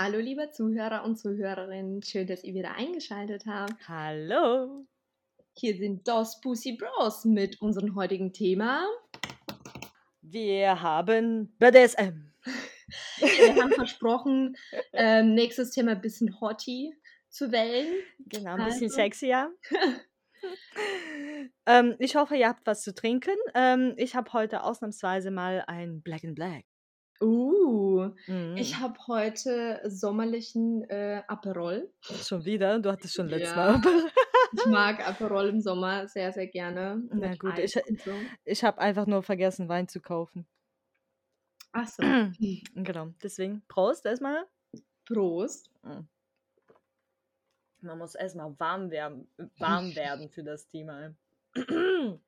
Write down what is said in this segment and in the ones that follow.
Hallo, liebe Zuhörer und Zuhörerinnen. Schön, dass ihr wieder eingeschaltet habt. Hallo. Hier sind DOS Pussy Bros mit unserem heutigen Thema. Wir haben BDSM. Wir haben versprochen, ähm, nächstes Thema ein bisschen hotty zu wählen. Genau, ein bisschen Also. sexier. ähm, ich hoffe, ihr habt was zu trinken. Ähm, ich habe heute ausnahmsweise mal ein Black and Black. Uh, Mhm. ich habe heute sommerlichen äh, Aperol. Schon wieder? Du hattest schon letztes Ja. Mal. Ich mag Aperol im Sommer sehr, sehr gerne. Na gut, Eis ich- und so. Ich habe einfach nur vergessen, Wein zu kaufen. Ach so. genau, deswegen Prost erstmal. Prost. Man muss erstmal warm werden, warm werden für das Thema.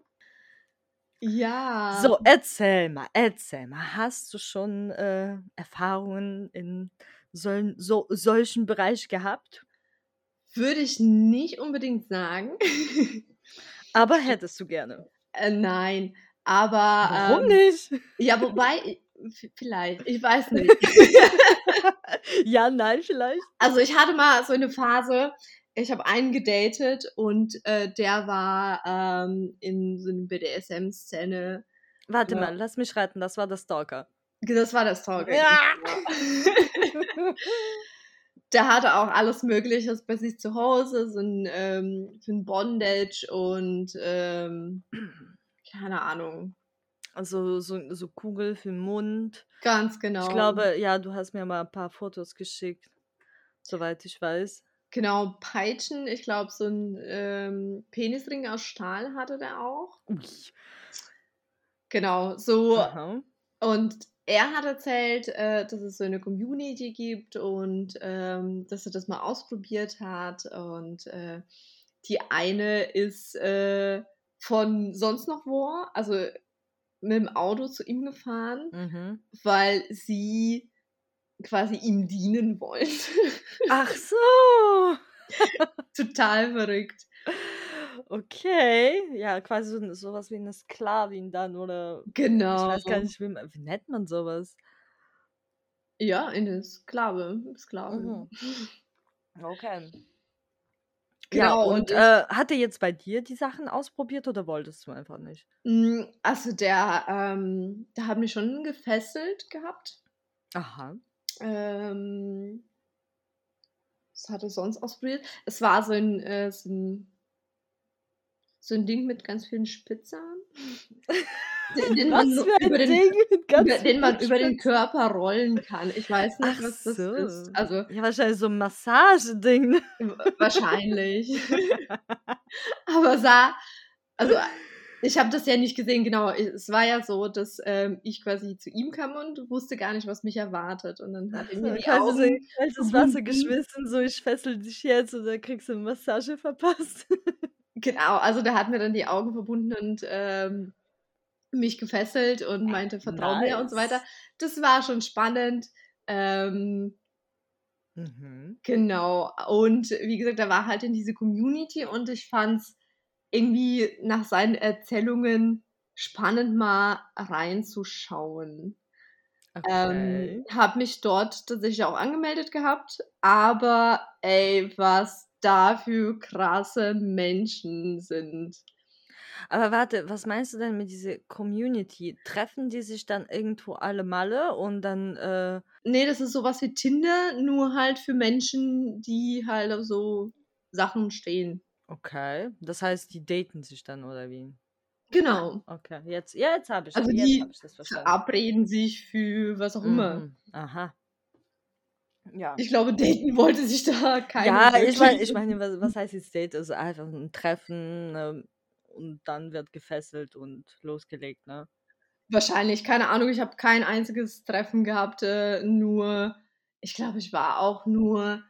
Ja. So, erzähl mal, erzähl mal. Hast du schon äh, Erfahrungen in solchen, so, solchen Bereich gehabt? Würde ich nicht unbedingt sagen. Aber hättest du gerne. äh, nein, aber. Warum ähm, nicht? Ja, wobei, vielleicht, ich weiß nicht. ja, nein, vielleicht. Also ich hatte mal so eine Phase, ich habe einen gedatet und äh, der war ähm, in so einer BDSM-Szene. Warte Ja. mal, lass mich retten. Das war der Stalker. Das war das Talk. Ja. Der hatte auch alles Mögliche bei sich zu Hause, so ein, ähm, so ein Bondage und ähm, keine Ahnung. Also so, so Kugel für den Mund. Ganz genau. Ich glaube, ja, du hast mir mal ein paar Fotos geschickt. Soweit ich weiß. Genau, Peitschen. Ich glaube, so ein ähm, Penisring aus Stahl hatte der auch. Ui. Genau, so. Aha. Und er hat erzählt, äh, dass es so eine Community gibt und ähm, dass er das mal ausprobiert hat. Und äh, die eine ist äh, von sonst noch wo, also mit dem Auto zu ihm gefahren, Mhm. weil sie quasi ihm dienen wollte. Ach so. Total verrückt. Okay, ja, quasi so, sowas wie eine Sklavin dann oder Genau. ich weiß gar nicht, wie, wie nennt man sowas? Ja, eine Sklave. Sklave. Mhm. Okay. Genau, ja, und und äh, hat er jetzt bei dir die Sachen ausprobiert oder wolltest du einfach nicht? Mm, Also der, ähm, der hat mich schon gefesselt gehabt. Aha. Ähm, was hat er sonst ausprobiert? Es war so ein, äh, so ein, so ein Ding mit ganz vielen Spitzern. Den, den man über den, über, den man über den. Körper rollen kann. Ich weiß nicht, Ach was das so. ist. Also Ja, wahrscheinlich so ein Massageding. wahrscheinlich. Aber sah, also ich habe das ja nicht gesehen, genau. Es war ja so, dass ähm, ich quasi zu ihm kam und wusste gar nicht, was mich erwartet. Und dann hat er mir die Quasi so Augen in kaltes Wasser geschmissen, so ich fessel dich jetzt und dann kriegst du eine Massage verpasst. Genau, also der hat mir dann die Augen verbunden und ähm, mich gefesselt und meinte, vertrau mir und so Nice. weiter. Das war schon spannend. Ähm, Mhm. genau. Und wie gesagt, er war halt in diese Community und ich fand es irgendwie nach seinen Erzählungen spannend, mal reinzuschauen. Okay. Ähm, habe mich dort tatsächlich auch angemeldet gehabt, aber ey, was da für krasse Menschen sind. Aber warte, was meinst du denn mit dieser Community? Treffen die sich dann irgendwo alle Malle und dann, äh, Nee, das ist sowas wie Tinder, nur halt für Menschen, die halt auf so Sachen stehen. Okay, das heißt, die daten sich dann oder wie? Genau. Okay, jetzt, ja, jetzt habe ich, Also jetzt die hab ich das verstanden. Verabreden sich für was auch immer. Mhm. Aha. Ja. Ich glaube, daten wollte sich da keiner. Ja, ich meine, ich meine, was, was heißt jetzt Date? Also einfach ein Treffen ähm, und dann wird gefesselt und losgelegt, ne? Wahrscheinlich, keine Ahnung, ich habe kein einziges Treffen gehabt, äh, nur, ich glaube, ich war auch nur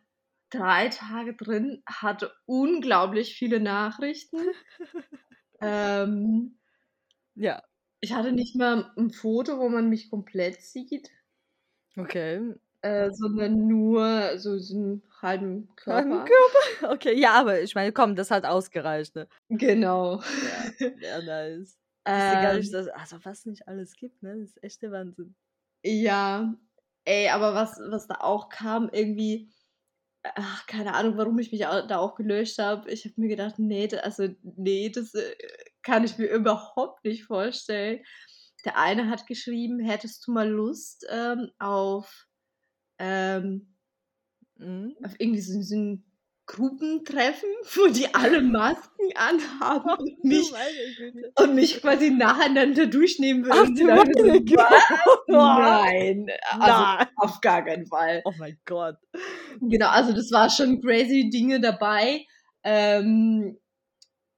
drei Tage drin, hatte unglaublich viele Nachrichten. ähm, Ja, ich hatte nicht mal ein Foto, wo man mich komplett sieht, okay. äh, sondern nur so diesen halben Halben Körper. Körper? Okay, ja, aber ich meine, komm, das hat ausgereicht, ne? Genau. Ja, ja, nice. Wusste gar nicht, Ähm, dass, also was nicht alles gibt, ne? Das ist echt der Wahnsinn. ja, ey, aber was, was da auch kam, irgendwie, ach, keine Ahnung, warum ich mich da auch gelöscht habe. Ich habe mir gedacht, nee, also, nee, das äh, kann ich mir überhaupt nicht vorstellen. Der eine hat geschrieben, hättest du mal Lust ähm, auf, ähm, Mhm. auf irgendwie so, so ein Gruppentreffen, wo die alle Masken anhaben Ach und du mich, und mich quasi nacheinander durchnehmen Ach würden. du dann so, meine Güte. was? Nein, also Nein. auf gar keinen Fall. Oh mein Gott. Genau, also das war schon crazy Dinge dabei. Ähm,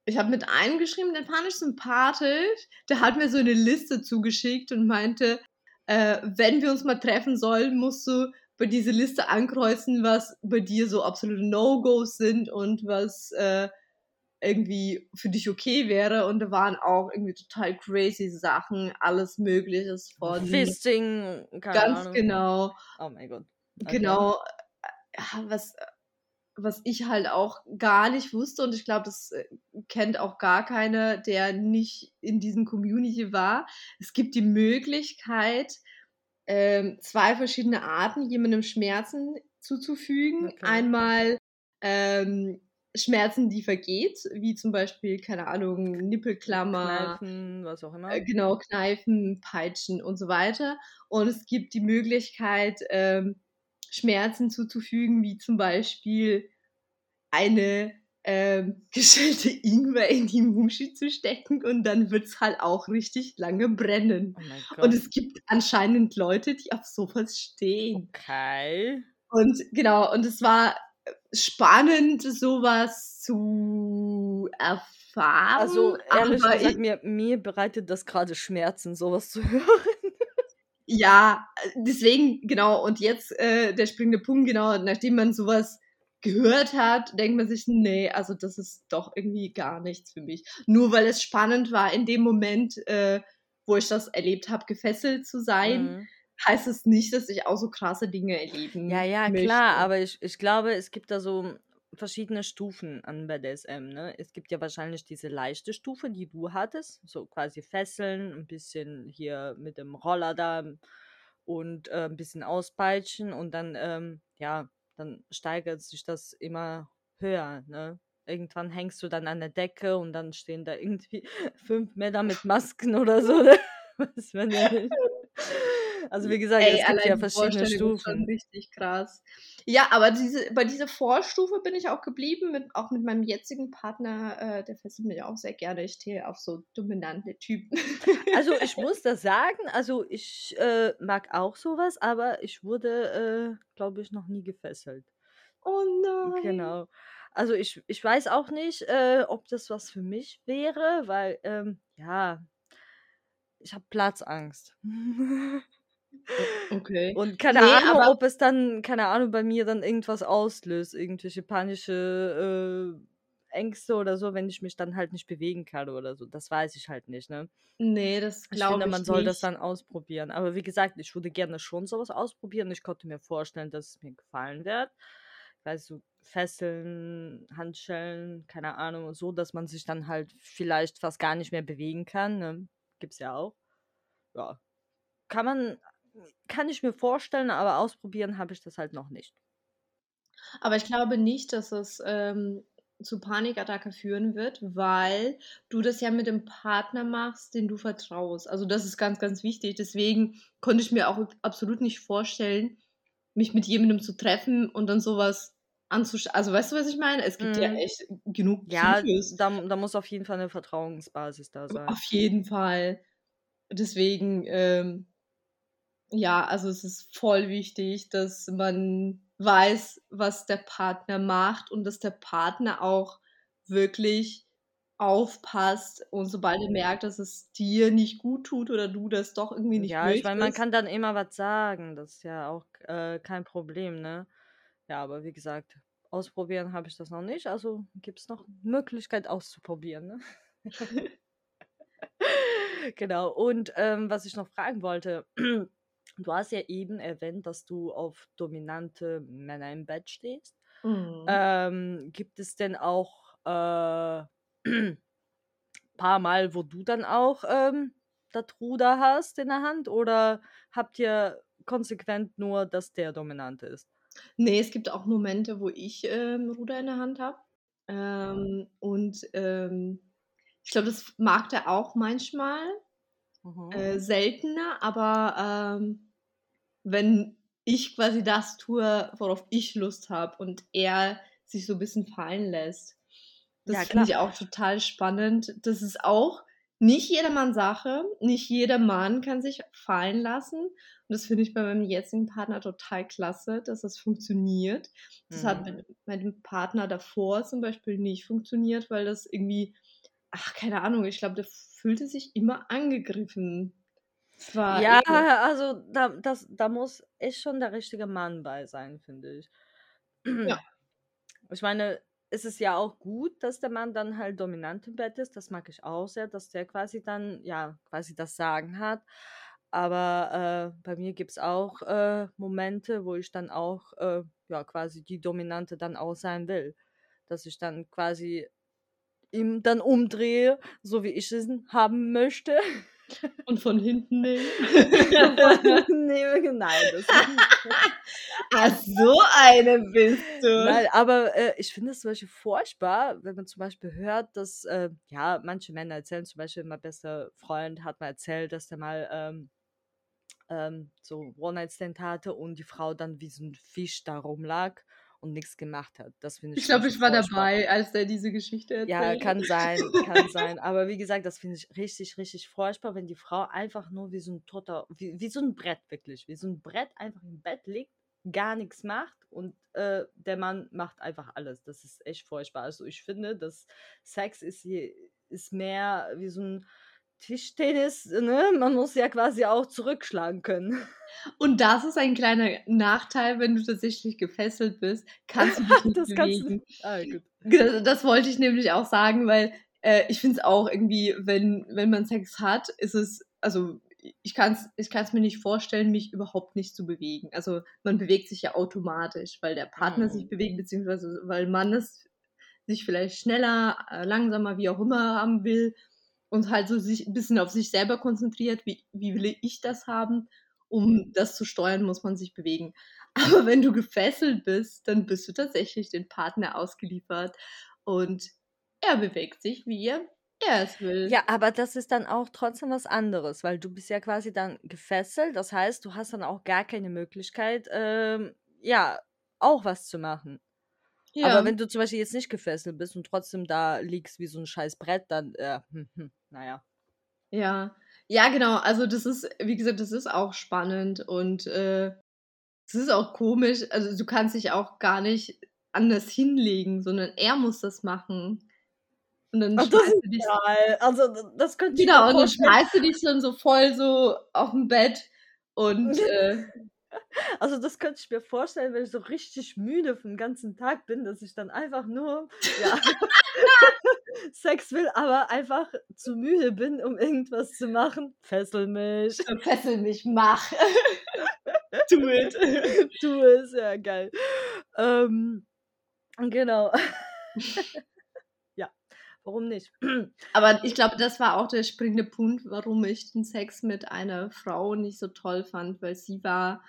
ich habe mit einem geschrieben, den fand ich sympathisch. Der hat mir so eine Liste zugeschickt und meinte, äh, wenn wir uns mal treffen sollen, musst du bei diese Liste ankreuzen, was bei dir so absolute No-Gos sind und was äh, irgendwie für dich okay wäre. Und da waren auch irgendwie total crazy Sachen, alles Mögliches von. Fisting, keine Ganz Ahnung. genau. Oh mein Gott. Okay. Genau, was, was ich halt auch gar nicht wusste und ich glaube, das äh, kennt auch gar keiner, der nicht in diesem Community war. Es gibt die Möglichkeit, ähm, zwei verschiedene Arten jemandem Schmerzen zuzufügen. Okay. Einmal ähm, Schmerzen, die vergeht, wie zum Beispiel, keine Ahnung, Nippelklammer, Kneifen, was auch immer. äh, genau, Kneifen, Peitschen und so weiter. Und es gibt die Möglichkeit, ähm, Schmerzen zuzufügen, wie zum Beispiel eine ähm, geschälte Ingwer in die Muschi zu stecken und dann wird es halt auch richtig lange brennen. Oh. Und es gibt anscheinend Leute, die auf sowas stehen. okay. Und genau, und es war spannend, sowas zu erfahren. Also ehrlich aber gesagt, mir, mir bereitet das gerade Schmerzen, sowas zu hören. ja, deswegen, genau, und jetzt äh, der springende Punkt, genau, nachdem man sowas gehört hat, denkt man sich, nee, also das ist doch irgendwie gar nichts für mich. Nur weil es spannend war, in dem Moment, äh, wo ich das erlebt habe, gefesselt zu sein, Mhm. heißt es nicht, dass ich auch so krasse Dinge erleben Ja, ja, möchte. klar, aber ich, ich glaube, es gibt da so verschiedene Stufen an BDSM, ne? Es gibt ja wahrscheinlich diese leichte Stufe, die du hattest, so quasi Fesseln, ein bisschen hier mit dem Roller da und äh, ein bisschen auspeitschen und dann, ähm, ja, dann steigert sich das immer höher, ne? Irgendwann hängst du dann an der Decke und dann stehen da irgendwie fünf Männer mit Masken oder so. ne? Weiß man ja nicht. Also wie gesagt, Ey, es gibt ja verschiedene ist schon Stufen. richtig krass. Ja, aber diese, bei dieser Vorstufe bin ich auch geblieben, mit, auch mit meinem jetzigen Partner, äh, der fesselt mich auch sehr gerne. Ich stehe auf so dominante Typen. Also ich muss das sagen, also ich äh, mag auch sowas, aber ich wurde, äh, glaube ich, noch nie gefesselt. oh nein. Genau. Also ich, ich weiß auch nicht, äh, ob das was für mich wäre, weil, ähm, ja, ich habe Platzangst. Okay. Und keine Nee, Ahnung, ob es dann, keine Ahnung, bei mir dann irgendwas auslöst, irgendwelche panische äh, Ängste oder so, wenn ich mich dann halt nicht bewegen kann oder so. Das weiß ich halt nicht, ne? Nee, das Ich glaube finde, ich man soll das dann ausprobieren. Aber wie gesagt, ich würde gerne schon sowas ausprobieren. Ich konnte mir vorstellen, dass es mir gefallen wird. Weißt du, Fesseln, Handschellen, keine Ahnung, so, dass man sich dann halt vielleicht fast gar nicht mehr bewegen kann. Ne? Gibt's ja auch. Ja. Kann man, kann ich mir vorstellen, aber ausprobieren habe ich das halt noch nicht. Aber ich glaube nicht, dass es ähm, zu Panikattacke führen wird, weil du das ja mit dem Partner machst, den du vertraust. Also das ist ganz, ganz wichtig. Deswegen konnte ich mir auch absolut nicht vorstellen, mich mit jemandem zu treffen und dann sowas anzuschauen. Also weißt du, was ich meine? Es gibt ja Mhm. echt genug Ja, Psychos. da, da muss auf jeden Fall eine Vertrauensbasis da sein. Auf jeden Fall. Deswegen, ähm, ja, also es ist voll wichtig, dass man weiß, was der Partner macht und dass der Partner auch wirklich aufpasst und sobald er merkt, dass es dir nicht gut tut oder du das doch irgendwie nicht Ja, ich meine, man kann dann immer was sagen. Das ist ja auch äh, kein Problem, ne? Ja, aber wie gesagt, ausprobieren habe ich das noch nicht. Also gibt es noch Möglichkeit auszuprobieren. Ne? genau. Und ähm, was ich noch fragen wollte, du hast ja eben erwähnt, dass du auf dominante Männer im Bett stehst. Mhm. Ähm, gibt es denn auch äh, paar Mal, wo du dann auch ähm, das Ruder hast in der Hand oder habt ihr konsequent nur, dass der Dominante ist? Nee, es gibt auch Momente, wo ich ähm, Ruder in der Hand habe. Ähm, und ähm, ich glaube, das mag der auch manchmal. Mhm. Äh, seltener, aber ähm, wenn ich quasi das tue, worauf ich Lust habe und er sich so ein bisschen fallen lässt. Das Ja, finde ich auch total spannend. Das ist auch nicht jedermanns Sache. Nicht jeder Mann kann sich fallen lassen. Und das finde ich bei meinem jetzigen Partner total klasse, dass das funktioniert. Das hat Mhm. mit meinem Partner davor zum Beispiel nicht funktioniert, weil das irgendwie, ach, keine Ahnung, ich glaube, der fühlte sich immer angegriffen. War Ja, eh also da, das, da muss echt schon der richtige Mann bei sein, finde ich. Ja. Ich meine, es ist ja auch gut, dass der Mann dann halt dominant im Bett ist. Das mag ich auch sehr, dass der quasi dann, ja, quasi das Sagen hat. Aber äh, bei mir gibt es auch äh, Momente, wo ich dann auch, äh, ja, quasi die Dominante dann auch sein will. Dass ich dann quasi ihm dann umdrehe, so wie ich es haben möchte. Und von hinten nehmen. nee, nein, das. Ach, so eine bist du. Nein, aber äh, ich finde es zum Beispiel furchtbar, wenn man zum Beispiel hört, dass, äh, ja, manche Männer erzählen, zum Beispiel mein bester Freund hat mal erzählt, dass der mal ähm, ähm, so One-Night-Stand hatte und die Frau dann wie so ein Fisch da rumlag und nichts gemacht hat. Das finde ich Ich glaube, ich war dabei, als der diese Geschichte erzählt Ja, kann sein, kann sein. Aber wie gesagt, das finde ich richtig, richtig furchtbar, wenn die Frau einfach nur wie so ein toter, wie, wie so ein Brett wirklich, wie so ein Brett einfach im Bett liegt, gar nichts macht und äh, der Mann macht einfach alles. Das ist echt furchtbar. Also ich finde, dass Sex ist, ist mehr wie so ein Tischtennis, ne? Man muss ja quasi auch zurückschlagen können. Und das ist ein kleiner Nachteil, wenn du tatsächlich gefesselt bist, kannst du dich nicht Das kannst du. bewegen. Ah, gut. Das, das wollte ich nämlich auch sagen, weil äh, ich finde es auch irgendwie, wenn, wenn man Sex hat, ist es, also ich kann es ich kann's mir nicht vorstellen, mich überhaupt nicht zu bewegen. Also man bewegt sich ja automatisch, weil der Partner sich Mhm. bewegt, beziehungsweise weil man es sich vielleicht schneller, äh, langsamer, wie auch immer haben will und halt so sich ein bisschen auf sich selber konzentriert, wie, wie will ich das haben, um das zu steuern, muss man sich bewegen. Aber wenn du gefesselt bist, dann bist du tatsächlich den Partner ausgeliefert und er bewegt sich, wie er, er es will. Ja, aber das ist dann auch trotzdem was anderes, weil du bist ja quasi dann gefesselt. Das heißt, du hast dann auch gar keine Möglichkeit, ähm, ja, auch was zu machen. Ja. Aber wenn du zum Beispiel jetzt nicht gefesselt bist und trotzdem da liegst wie so ein scheiß Brett, dann, äh, hm, hm, naja. Ja, ja, genau. Also das ist, wie gesagt, das ist auch spannend und äh, es ist auch komisch. Also du kannst dich auch gar nicht anders hinlegen, sondern er muss das machen. Und dann Ach, das schmeißt ist du dich, geil. Also, das könnte ich genau, und dann schmeißt du dich dann so voll so auf dem Bett und äh, Also, das könnte ich mir vorstellen, wenn ich so richtig müde vom ganzen Tag bin, dass ich dann einfach nur, ja, Sex will, aber einfach zu müde bin, um irgendwas zu machen. Fessel mich. fessel mich, mach. Do it. Tu es, ja, geil. Ähm, genau. ja, warum nicht? Aber ich glaube, das war auch der springende Punkt, warum ich den Sex mit einer Frau nicht so toll fand, weil sie war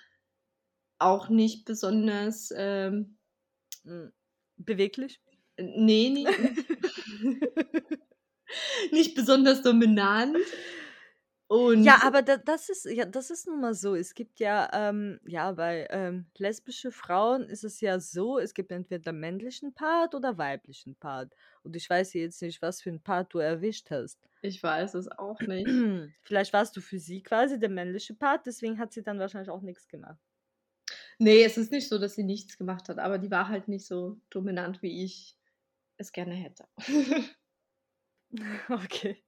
auch nicht besonders, ähm, Mm, Beweglich? nee, nicht, nicht besonders dominant. Und Ja, aber da, das ist ja, das ist nun mal so. Es gibt ja, ähm, ja, bei ähm, lesbische Frauen ist es ja so, es gibt entweder männlichen Part oder weiblichen Part. Und ich weiß jetzt nicht, was für ein Part du erwischt hast. ich weiß es auch nicht. Vielleicht warst du für sie quasi der männliche Part, deswegen hat sie dann wahrscheinlich auch nichts gemacht. Nee, es ist nicht so, dass sie nichts gemacht hat, aber die war halt nicht so dominant, wie ich es gerne hätte. Okay.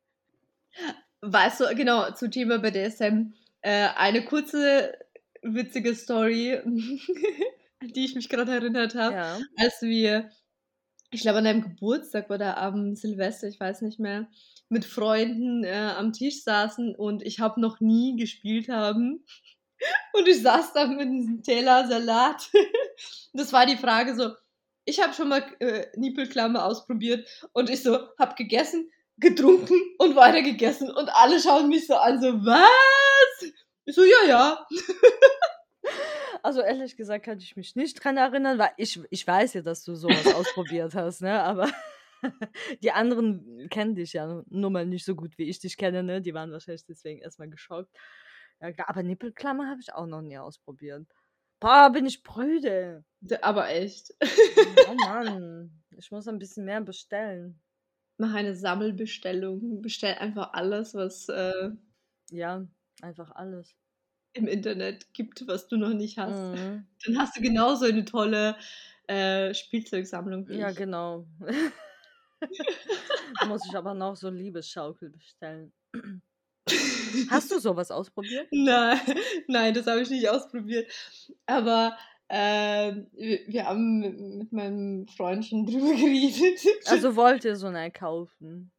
Weißt du, genau, zu Thema BDSM, äh, eine kurze, witzige Story. an die ich mich gerade erinnert habe, Ja. als wir, ich glaube, an deinem Geburtstag oder am Silvester, ich weiß nicht mehr, mit Freunden äh, am Tisch saßen und ich habe noch nie gespielt haben. Und ich saß da mit einem Teller Salat. Das war die Frage so, ich habe schon mal äh, Nippelklammer ausprobiert und ich so, hab gegessen, getrunken und weiter gegessen und alle schauen mich so an, so, was? Ich so, ja, ja. Also ehrlich gesagt kann ich mich nicht dran erinnern, weil ich, ich weiß ja, dass du sowas ausprobiert hast, ne? Aber die anderen kennen dich ja nur mal nicht so gut, wie ich dich kenne, ne? Die waren wahrscheinlich deswegen erstmal geschockt. Ja, klar, aber Nippelklammer habe ich auch noch nie ausprobiert. Boah, bin ich prüde. Aber echt. Oh Mann, ich muss ein bisschen mehr bestellen. Mach eine Sammelbestellung. Bestell einfach alles, was äh, Ja, einfach alles. im Internet gibt, was du noch nicht hast. Mhm. Dann hast du genauso eine tolle äh, Spielzeugsammlung wie Ja, ich. genau. Muss ich aber noch so Liebesschaukel bestellen. Hast du sowas ausprobiert? Nein, nein, das habe ich nicht ausprobiert. Aber ähm, wir, wir haben mit, meinem Freund schon drüber geredet. Also wollt ihr so eine kaufen?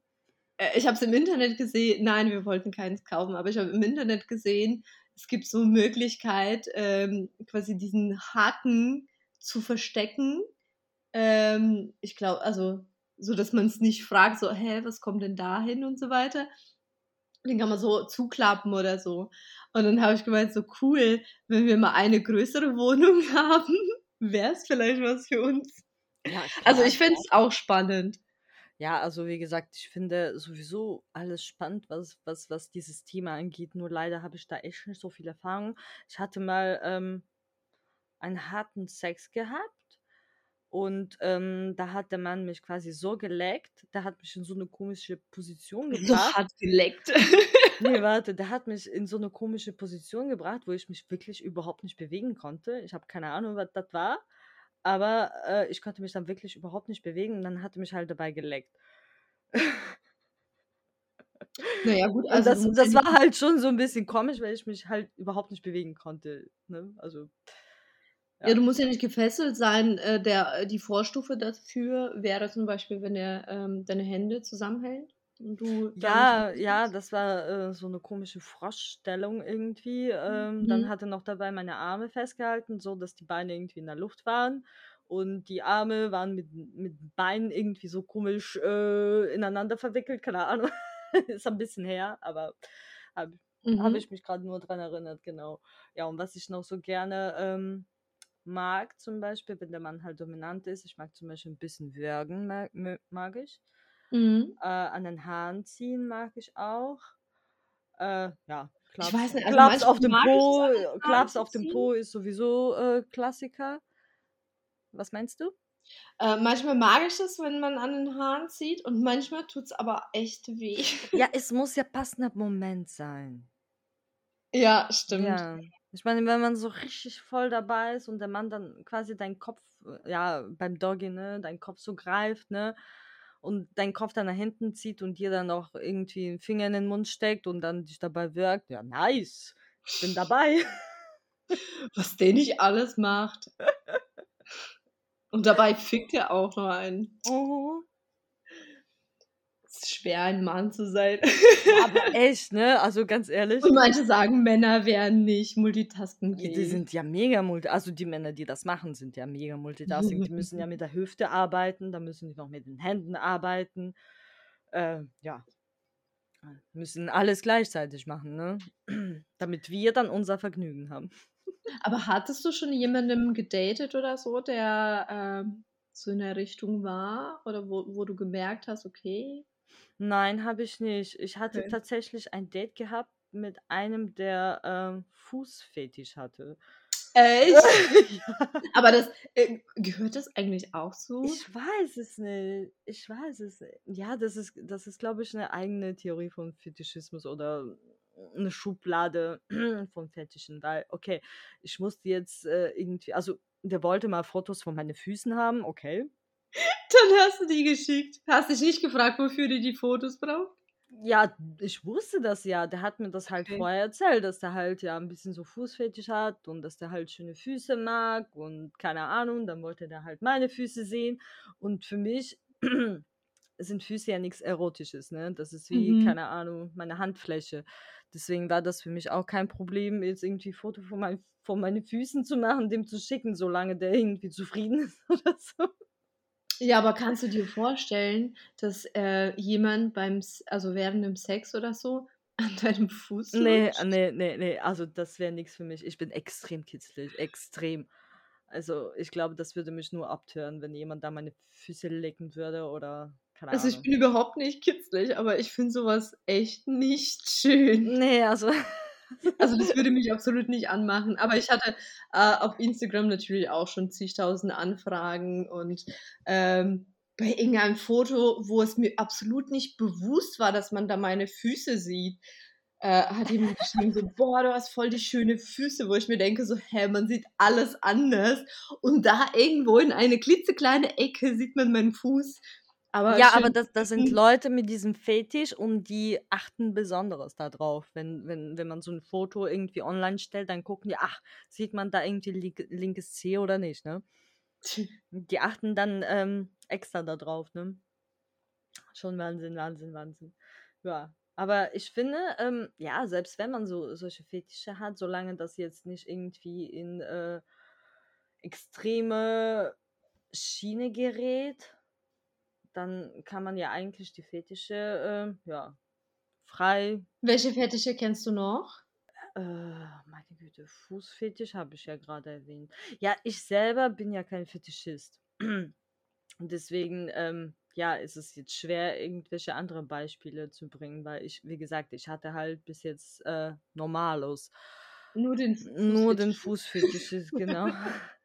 Äh, ich habe es im Internet gesehen. Nein, wir wollten keins kaufen, aber ich habe im Internet gesehen, es gibt so Möglichkeit, ähm, quasi diesen Haken zu verstecken. Ähm, ich glaube, also so, dass man es nicht fragt, so, hä, was kommt denn da hin und so weiter. Den kann man so zuklappen oder so. Und dann habe ich gemeint, so cool, wenn wir mal eine größere Wohnung haben, wäre es vielleicht was für uns. Ja, Also ich finde es auch spannend. Ja, also wie gesagt, ich finde sowieso alles spannend, was, was, was dieses Thema angeht. Nur leider habe ich da echt nicht so viel Erfahrung. Ich hatte mal ähm, einen harten Sex gehabt und ähm, da hat der Mann mich quasi so geleckt, der hat mich in so eine komische Position So gebracht. hart geleckt. Nee, warte, der hat mich in so eine komische Position gebracht, wo ich mich wirklich überhaupt nicht bewegen konnte. Ich habe keine Ahnung, was das war, aber äh, ich konnte mich dann wirklich überhaupt nicht bewegen und dann hat er mich halt dabei geleckt. Naja, gut, Und also das, ja das nicht- war halt schon so ein bisschen komisch, weil ich mich halt überhaupt nicht bewegen konnte. Ne? Also, Ja, du musst ja nicht gefesselt sein. Äh, der, die Vorstufe dafür wäre zum Beispiel, wenn er ähm, deine Hände zusammenhält und du. ja, ja, das war äh, so eine komische Froschstellung irgendwie. Ähm, Dann Mhm. hat er noch dabei meine Arme festgehalten, so dass die Beine irgendwie in der Luft waren. Und die Arme waren mit, mit Beinen irgendwie so komisch äh, ineinander verwickelt. Keine Ahnung. Ist ein bisschen her, aber habe hab Mhm. ich mich gerade nur dran erinnert, genau. Ja, und was ich noch so gerne ähm, mag, zum Beispiel, wenn der Mann halt dominant ist, ich mag zum Beispiel ein bisschen würgen, mag, mag ich. Mhm. Äh, an den Haaren ziehen mag ich auch. Äh, ja, Ich Klaps, weiß nicht, also Klaps auf dem ich Po, Klaps auf dem. Po ist sowieso äh, Klassiker. Was meinst du? Äh, manchmal mag ich es, wenn man an den Haaren zieht und manchmal tut es aber echt weh. Ja, es muss ja passender Moment sein. Ja, stimmt. Ja. Ich meine, wenn man so richtig voll dabei ist und der Mann dann quasi deinen Kopf, äh, ja, beim Doggy, ne, deinen Kopf so greift, ne, und deinen Kopf dann nach hinten zieht und dir dann auch irgendwie einen Finger in den Mund steckt und dann dich dabei wirkt, ja, nice. Ich bin dabei. Was der nicht alles macht. Und dabei fickt er auch noch einen. Oh. Ist schwer, ein Mann zu sein. Aber echt, ne? Also ganz ehrlich. Und manche sagen, Männer wären nicht multitasking Die, die sind ja mega multi, also die Männer, die das machen, sind ja mega multitasking. Die müssen ja mit der Hüfte arbeiten, dann müssen die noch mit den Händen arbeiten. Äh, ja. Müssen alles gleichzeitig machen, ne? Damit wir dann unser Vergnügen haben. Aber hattest du schon jemandem gedatet oder so, der ähm, so in der Richtung war? Oder wo, wo du gemerkt hast, okay. Nein, habe ich nicht. Ich hatte Okay. tatsächlich ein Date gehabt mit einem, der ähm, Fußfetisch hatte. Echt? ja. Aber das äh, gehört das eigentlich auch so? Ich weiß es nicht. Ich weiß es nicht. Ja, das ist, das ist, glaube ich, eine eigene Theorie von Fetischismus oder eine Schublade von Fetischen, weil, okay, ich musste jetzt äh, irgendwie, also der wollte mal Fotos von meinen Füßen haben, okay. Dann hast du die geschickt. Hast dich nicht gefragt, wofür du die Fotos brauchst? Ja, ich wusste das ja. Der hat mir das halt Okay. vorher erzählt, dass der halt ja ein bisschen so Fußfetisch hat und dass der halt schöne Füße mag und keine Ahnung. Dann wollte der halt meine Füße sehen. Und für mich sind Füße ja nichts Erotisches, ne? Das ist wie, Mhm. keine Ahnung, meine Handfläche. Deswegen war das für mich auch kein Problem, jetzt irgendwie Foto von, mein, von meinen Füßen zu machen, dem zu schicken, solange der irgendwie zufrieden ist oder so. Ja, aber kannst du dir vorstellen, dass äh, jemand beim, also während dem Sex oder so, an deinem Fuß Nee, lutscht? nee, nee, nee, also das wäre nichts für mich. Ich bin extrem kitzlig, extrem. Also ich glaube, das würde mich nur abtören, wenn jemand da meine Füße lecken würde oder keine Also ich bin überhaupt nicht kitzlig, aber ich finde sowas echt nicht schön. Nee, also Also das würde mich absolut nicht anmachen. Aber ich hatte äh, auf Instagram natürlich auch schon zigtausend Anfragen und ähm, bei irgendeinem Foto, wo es mir absolut nicht bewusst war, dass man da meine Füße sieht, äh, hat jemand geschrieben so, boah, du hast voll die schöne Füße, wo ich mir denke so, hä, man sieht alles anders und da irgendwo in eine klitzekleine Ecke sieht man meinen Fuß. Aber Ja, aber das, das sind Leute mit diesem Fetisch und die achten besonderes darauf. Wenn, wenn, wenn man so ein Foto irgendwie online stellt, dann gucken die, ach, sieht man da irgendwie link, linkes C oder nicht, ne? Die achten dann ähm, extra darauf, ne? Schon Wahnsinn, Wahnsinn, Wahnsinn. Ja, aber ich finde, ähm, ja, selbst wenn man so solche Fetische hat, solange das jetzt nicht irgendwie in äh, extreme Schiene gerät, dann kann man ja eigentlich die Fetische, äh, ja, frei. Welche Fetische kennst du noch? Äh, meine Güte, Fußfetisch habe ich ja gerade erwähnt. Ja, ich selber bin ja kein Fetischist. Und deswegen, ähm, ja, ist es jetzt schwer, irgendwelche andere Beispiele zu bringen, weil ich, wie gesagt, ich hatte halt bis jetzt äh, Normalos. Nur den Nur den Fußfetisch. Fußfetisch, genau.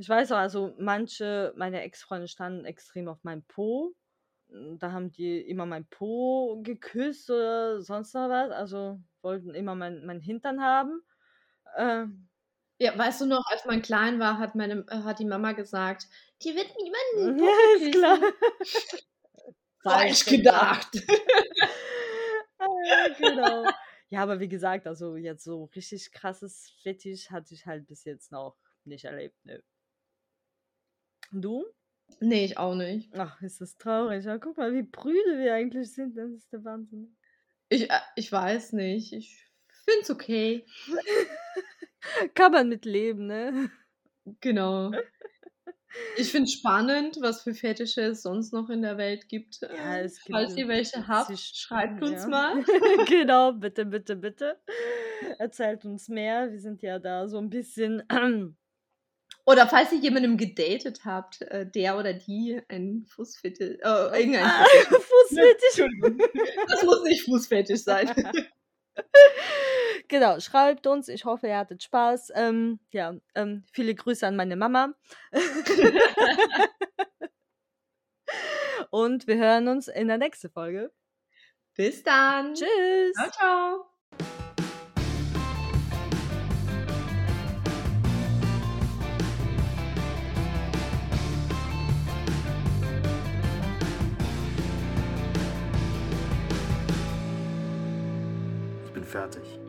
Ich weiß auch, also manche, meine Ex-Freunde standen extrem auf meinem Po. Mm, Da haben die immer mein Po geküsst oder sonst noch was. Also wollten immer mein, mein Hintern haben. Ähm, Ja, weißt du noch, als man klein war, hat meine, äh, hat die Mama gesagt, die wird niemanden den ja, ist klar. küssen. Falsch gedacht. Ah, genau. Ja, aber wie gesagt, also jetzt so richtig krasses Fetisch hatte ich halt bis jetzt noch nicht erlebt. Ne. Du? nee, ich auch nicht. Ach, ist das traurig. Ja, guck mal, wie prüde wir eigentlich sind. Das ist der Wahnsinn. Ich, äh, ich weiß nicht. Ich find's okay. Kann man mit leben, ne? Genau. Ich find's spannend, was für Fetische es sonst noch in der Welt gibt. Ja, Ähm, es gibt Falls ihr welche habt, schreibt uns ja. mal. genau, bitte, bitte, bitte. Erzählt uns mehr. Wir sind ja da so ein bisschen. Oder falls ihr jemandem gedatet habt, äh, der oder die ein Fußfetisch, äh, irgendein Ah, Fetisch. Fußfetisch. Entschuldigung. Das muss nicht Fußfetisch sein. Genau, schreibt uns. Ich hoffe, ihr hattet Spaß. Ähm, ja, ähm, viele Grüße an meine Mama. Und wir hören uns in der nächsten Folge. Bis dann. Tschüss. Ciao, ciao. Fertig.